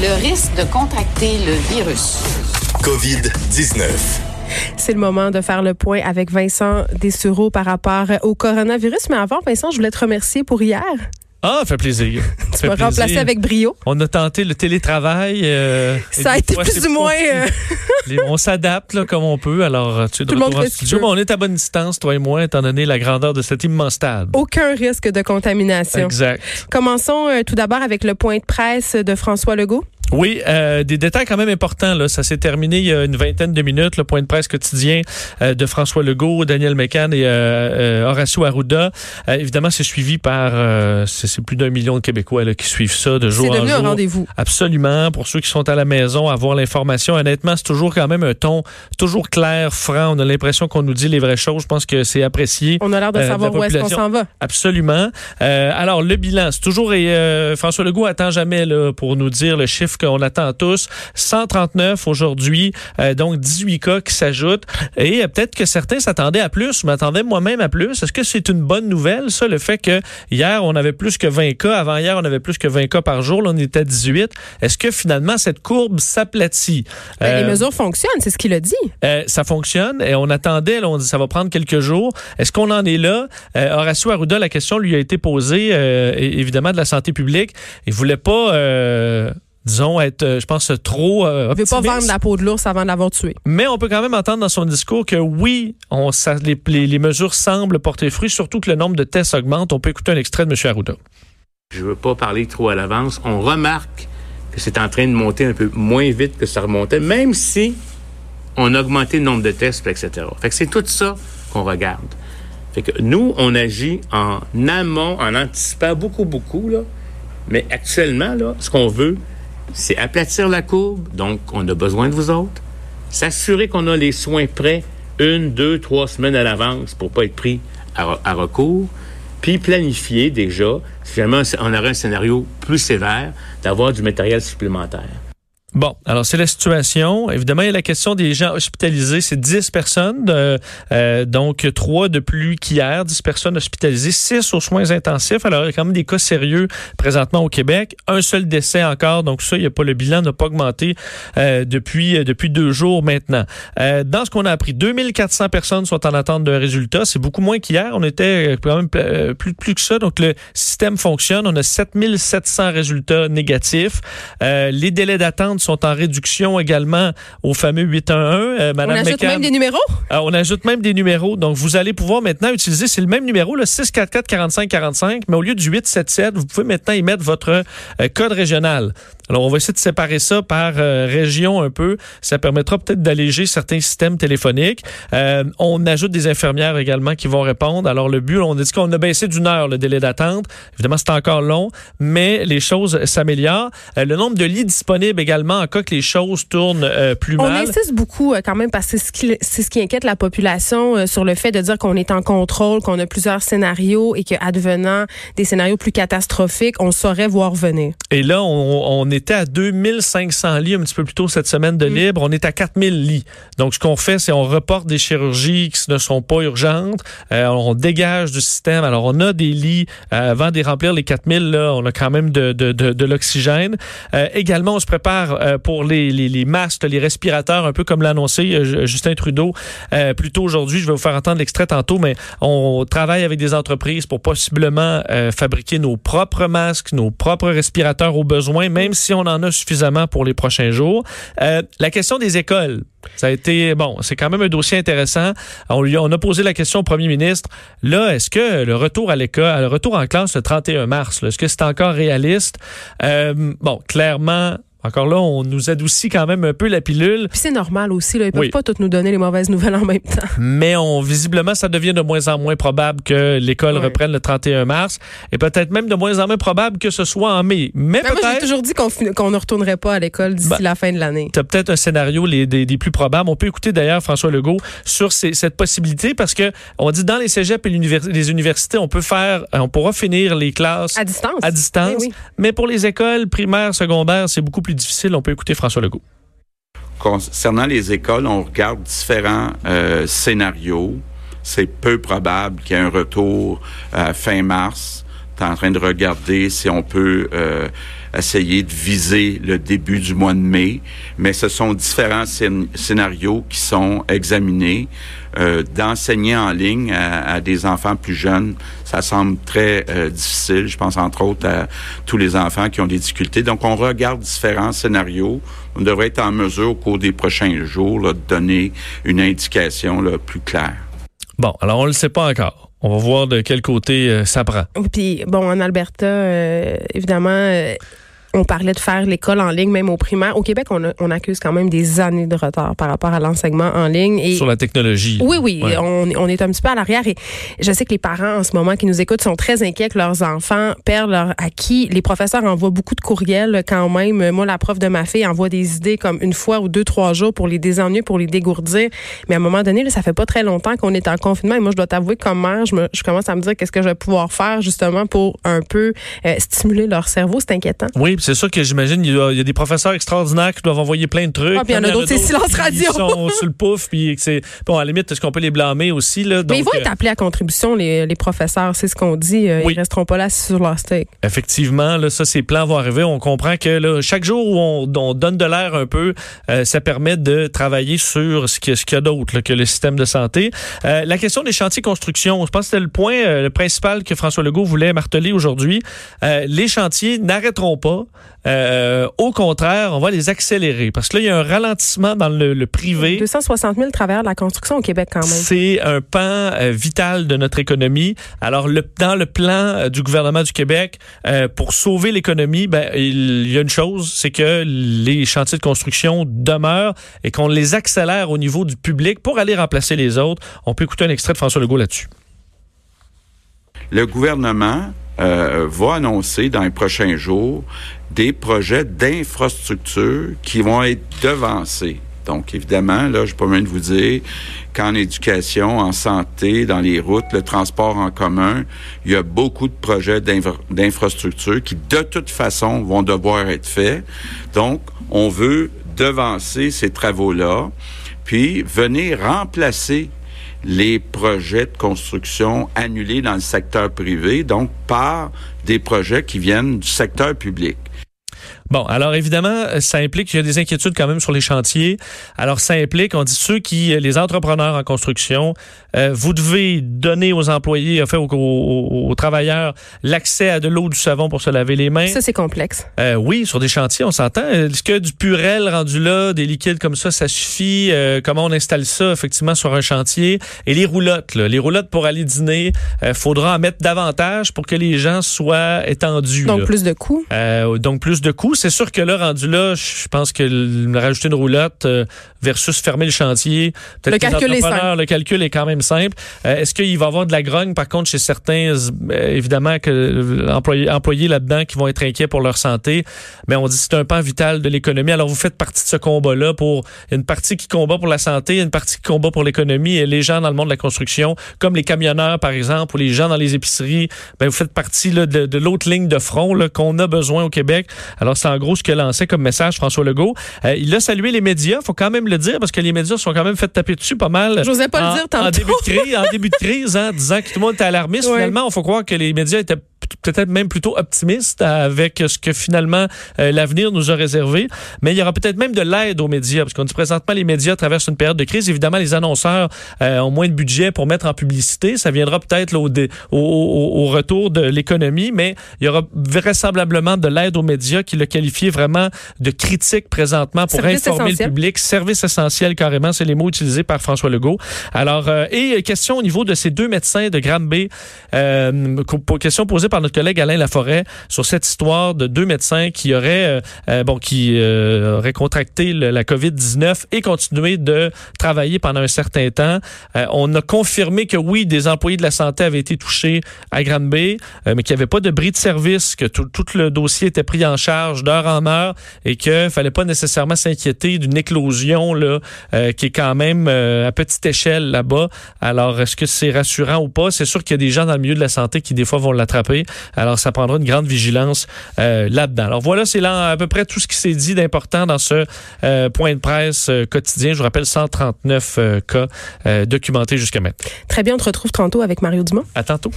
le risque de contracter le virus. COVID-19. C'est le moment de faire le point avec Vincent Dessureau par rapport au coronavirus. Mais avant, Vincent, je voulais te remercier pour hier. Ah, ça fait plaisir. tu m'as remplacé avec brio. On a tenté le télétravail. Euh, ça a été plus ou moins. Euh, on s'adapte comme on peut. Alors, tu es de Tout en studio. on est à bonne distance, toi et moi, étant donné la grandeur de cet immense stade. Aucun risque de contamination. Exact. Commençons euh, tout d'abord avec le point de presse de François Legault. Oui, euh, des détails quand même importants. Là. Ça s'est terminé il y a une vingtaine de minutes, le point de presse quotidien euh, de François Legault, Daniel Mécan et euh, Horacio Arruda. évidemment, c'est suivi par c'est plus d'un million de Québécois là, qui suivent ça de jour en jour. C'est devenu un rendez-vous. Absolument. Pour ceux qui sont à la maison, avoir l'information. Honnêtement, c'est toujours quand même un ton toujours clair, franc. On a l'impression qu'on nous dit les vraies choses. Je pense que c'est apprécié. On a l'air de savoir où est-ce qu'on s'en va. Absolument. alors, le bilan, c'est toujours... Et, François Legault attend jamais là, pour nous dire le chiffre qu'on attend tous. 139 aujourd'hui, euh, donc 18 cas qui s'ajoutent. Et euh, peut-être que certains s'attendaient à plus. Je m'attendais moi-même à plus. Est-ce que c'est une bonne nouvelle, ça, le fait que hier, on avait plus que 20 cas? Avant hier, on avait plus que 20 cas par jour. Là, on était à 18. Est-ce que finalement, cette courbe s'aplatit? Ben, les euh, mesures fonctionnent, c'est ce qu'il a dit. ça fonctionne et on attendait, là, on dit ça va prendre quelques jours. Est-ce qu'on en est là? Horacio Arruda, la question lui a été posée, évidemment, de la santé publique. Il voulait pas disons, être, euh, je pense, trop euh, Il veut pas vendre la peau de l'ours avant de l'avoir tué. Mais on peut quand même entendre dans son discours que oui, on, ça, les, les, mesures semblent porter fruit, surtout que le nombre de tests augmente. On peut écouter un extrait de M. Arruda. Je veux pas parler trop à l'avance. On remarque que c'est en train de monter un peu moins vite que ça remontait, même si on a augmenté le nombre de tests, etc. Fait que c'est tout ça qu'on regarde. Fait que nous, on agit en amont, en anticipant beaucoup, beaucoup, là. Mais actuellement, là, ce qu'on veut, c'est aplatir la courbe, donc on a besoin de vous autres, s'assurer qu'on a les soins prêts une, deux, trois semaines à l'avance pour pas être pris à, recours, puis planifier déjà, si jamais on aurait un scénario plus sévère, d'avoir du matériel supplémentaire. Bon, alors c'est la situation. Évidemment, il y a la question des gens hospitalisés. C'est 10 personnes, euh, donc 3 de plus qu'hier, 10 personnes hospitalisées, 6 aux soins intensifs. Alors, il y a quand même des cas sérieux présentement au Québec. Un seul décès encore, donc ça, il y a pas le bilan n'a pas augmenté euh, depuis euh, depuis deux jours maintenant. Euh, dans ce qu'on a appris, 2400 personnes sont en attente d'un résultat. C'est beaucoup moins qu'hier. On était quand même plus, plus que ça. Donc, le système fonctionne. On a 7700 résultats négatifs. les délais d'attente sont en réduction également au fameux 811. Euh, Madame on ajoute même des numéros? Euh, on ajoute même des numéros. Donc, vous allez pouvoir maintenant utiliser, c'est le même numéro, le 644 45 45, mais au lieu du 877, vous pouvez maintenant y mettre votre euh, code régional. Alors, on va essayer de séparer ça par euh, région un peu. Ça permettra peut-être d'alléger certains systèmes téléphoniques. Euh, on ajoute des infirmières également qui vont répondre. Alors, le but, on a dit qu'on a baissé d'une heure le délai d'attente. Évidemment, c'est encore long, mais les choses s'améliorent. Euh, le nombre de lits disponibles également, en cas que les choses tournent plus mal. On insiste beaucoup quand même parce que c'est ce qui, c'est ce qui inquiète la population sur le fait de dire qu'on est en contrôle, qu'on a plusieurs scénarios et qu'advenant des scénarios plus catastrophiques, on saurait voir venir. Et là, on, on est était à 2500 lits un petit peu plus tôt cette semaine de mm. libre. On est à 4000 lits. Donc, ce qu'on fait, c'est on reporte des chirurgies qui ne sont pas urgentes. Euh, on dégage du système. Alors, on a des lits. Euh, avant de remplir les 4000, là, on a quand même de, de, de, de l'oxygène. Euh, également, on se prépare pour les, les, les, masques, les respirateurs, un peu comme l'a annoncé Justin Trudeau plus tôt aujourd'hui. Je vais vous faire entendre l'extrait tantôt, mais on travaille avec des entreprises pour possiblement fabriquer nos propres masques, nos propres respirateurs au besoin, même si on en a suffisamment pour les prochains jours. Euh, la question des écoles. Ça a été, bon, c'est quand même un dossier intéressant. On lui a posé la question au premier ministre. Là, est-ce que le retour à l'école, le retour en classe le 31 mars, est-ce que c'est encore réaliste? Euh, bon, clairement, encore là, on nous adoucit quand même un peu la pilule. Puis c'est normal aussi, là. Ils peuvent pas toutes nous donner les mauvaises nouvelles en même temps. Mais on, visiblement, ça devient de moins en moins probable que l'école reprenne le 31 mars. Et peut-être même de moins en moins probable que ce soit en mai. Mais, peut-être. Moi, j'ai toujours dit qu'on ne retournerait pas à l'école d'ici ben, la fin de l'année. Tu as peut-être un scénario les, des, plus probables. On peut écouter d'ailleurs François Legault sur cette possibilité parce que on dit dans les cégeps et les universités, on peut faire, on pourra finir les classes à distance. À distance. Eh Mais pour les écoles primaires, secondaires, c'est beaucoup difficile. On peut écouter François Legault. Concernant les écoles, on regarde différents euh, scénarios. C'est peu probable qu'il y ait un retour euh, fin mars. Est en train de regarder si on peut euh, essayer de viser le début du mois de mai, mais ce sont différents scénarios qui sont examinés. Euh, d'enseigner en ligne à, des enfants plus jeunes, ça semble très euh, difficile. Je pense entre autres à tous les enfants qui ont des difficultés. Donc, on regarde différents scénarios. On devrait être en mesure au cours des prochains jours de donner une indication là, plus claire. Bon, alors on ne le sait pas encore. On va voir de quel côté euh, ça prend. Puis, bon, en Alberta, euh, évidemment, euh, on parlait de faire l'école en ligne, même au primaire. Au Québec, on, on, accuse quand même des années de retard par rapport à l'enseignement en ligne. Et Sur la technologie. Oui, oui, on, on, est un petit peu à l'arrière. Et je sais que les parents, en ce moment, qui nous écoutent, sont très inquiets que leurs enfants perdent leur acquis. Les professeurs envoient beaucoup de courriels quand même. Moi, la prof de ma fille envoie des idées comme une fois ou deux, trois jours pour les désennuyer, pour les dégourdir. Mais à un moment donné, là, ça fait pas très longtemps qu'on est en confinement. Et moi, je dois t'avouer, comme mère, je, me, je commence à me dire qu'est-ce que je vais pouvoir faire justement pour un peu euh, stimuler leur cerveau. C'est inquiétant. Oui, c'est sûr que j'imagine il y, a des professeurs extraordinaires qui doivent envoyer plein de trucs. Ah, puis il y en a d'autres, c'est silence radio. Ils sont sur le pouf, puis c'est bon à la limite, est-ce qu'on peut les blâmer aussi là? Mais ils vont être euh, appelés à contribution les, les professeurs, c'est ce qu'on dit. Euh, ils resteront pas là sur leur steak. Effectivement, là, ça ces plans vont arriver. On comprend que là, chaque jour où on, donne de l'air un peu, euh, ça permet de travailler sur ce qu'il y a, d'autre que le système de santé. la question des chantiers construction, je pense que c'était le point le principal que François Legault voulait marteler aujourd'hui. les chantiers n'arrêteront pas. Euh, au contraire, on va les accélérer parce que là, il y a un ralentissement dans le, privé. 260 000 travailleurs de la construction au Québec quand même. C'est un pan euh, vital de notre économie. Alors, le, dans le plan euh, du gouvernement du Québec, pour sauver l'économie, ben, il y a une chose, c'est que les chantiers de construction demeurent et qu'on les accélère au niveau du public pour aller remplacer les autres. On peut écouter un extrait de François Legault là-dessus. Le gouvernement euh, va annoncer dans les prochains jours des projets d'infrastructure qui vont être devancés. Donc, évidemment, là, je peux même vous dire qu'en éducation, en santé, dans les routes, le transport en commun, il y a beaucoup de projets d'infrastructure qui, de toute façon, vont devoir être faits. Donc, on veut devancer ces travaux-là, puis venir remplacer les projets de construction annulés dans le secteur privé, donc par des projets qui viennent du secteur public. Bon, alors évidemment, ça implique qu'il y a des inquiétudes quand même sur les chantiers. Alors ça implique, on dit ceux qui, les entrepreneurs en construction, euh, vous devez donner aux employés, enfin aux, aux, travailleurs, l'accès à de l'eau, du savon pour se laver les mains. Ça c'est complexe. Euh, oui, sur des chantiers, on s'entend. Est-ce que du purel rendu là, des liquides comme ça, ça suffit? Euh, Comment on installe ça effectivement sur un chantier? Et les roulottes, là, les roulottes pour aller dîner, euh, faudra en mettre davantage pour que les gens soient étendus. Donc plus de coûts. donc plus de coûts c'est sûr que là, rendu là, je pense que rajouter une roulotte euh, versus fermer le chantier, le calcul est simple. Le calcul est quand même simple. Euh, est-ce qu'il va y avoir de la grogne, par contre, chez certains, euh, évidemment, que employés, employés là-dedans qui vont être inquiets pour leur santé, mais on dit que c'est un pan vital de l'économie. Alors, vous faites partie de ce combat-là pour une partie qui combat pour la santé, une partie qui combat pour l'économie et les gens dans le monde de la construction, comme les camionneurs, par exemple, ou les gens dans les épiceries, ben, vous faites partie là, de, de l'autre ligne de front qu'on a besoin au Québec. Alors, c'est en gros ce que lancé comme message François Legault. Euh, il a salué les médias, faut quand même le dire, parce que les médias sont quand même fait taper dessus pas mal. J'osais pas le dire tantôt. En début de crise, en début de crise hein, disant que tout le monde était alarmiste. Finalement, il faut croire que les médias étaient peut-être même plutôt optimiste avec ce que finalement euh, l'avenir nous a réservé. Mais il y aura peut-être même de l'aide aux médias, parce qu'on dit présentement les médias traversent une période de crise. Évidemment, les annonceurs euh, ont moins de budget pour mettre en publicité. Ça viendra peut-être au, au, au, retour de l'économie, mais il y aura vraisemblablement de l'aide aux médias qui le qualifient vraiment de critique présentement pour informer le public. Service essentiel carrément, c'est les mots utilisés par François Legault. Alors, euh, et question au niveau de ces deux médecins de Granby, euh, question posée par notre collègue Alain Laforêt sur cette histoire de deux médecins qui auraient, euh, euh, bon, qui euh, auraient contracté la COVID-19 et continué de travailler pendant un certain temps. on a confirmé que oui, des employés de la santé avaient été touchés à Granby, mais qu'il n'y avait pas de bris de service, que tout, le dossier était pris en charge d'heure en heure et qu'il fallait pas nécessairement s'inquiéter d'une éclosion là, qui est quand même à petite échelle là-bas. Alors, est-ce que c'est rassurant ou pas? C'est sûr qu'il y a des gens dans le milieu de la santé qui des fois vont l'attraper. Alors, ça prendra une grande vigilance euh, là-dedans. Alors voilà, c'est là à peu près tout ce qui s'est dit d'important dans ce euh, point de presse euh, quotidien. Je vous rappelle 139 cas documentés jusqu'à maintenant. Très bien, on te retrouve tantôt avec Mario Dumont. À tantôt.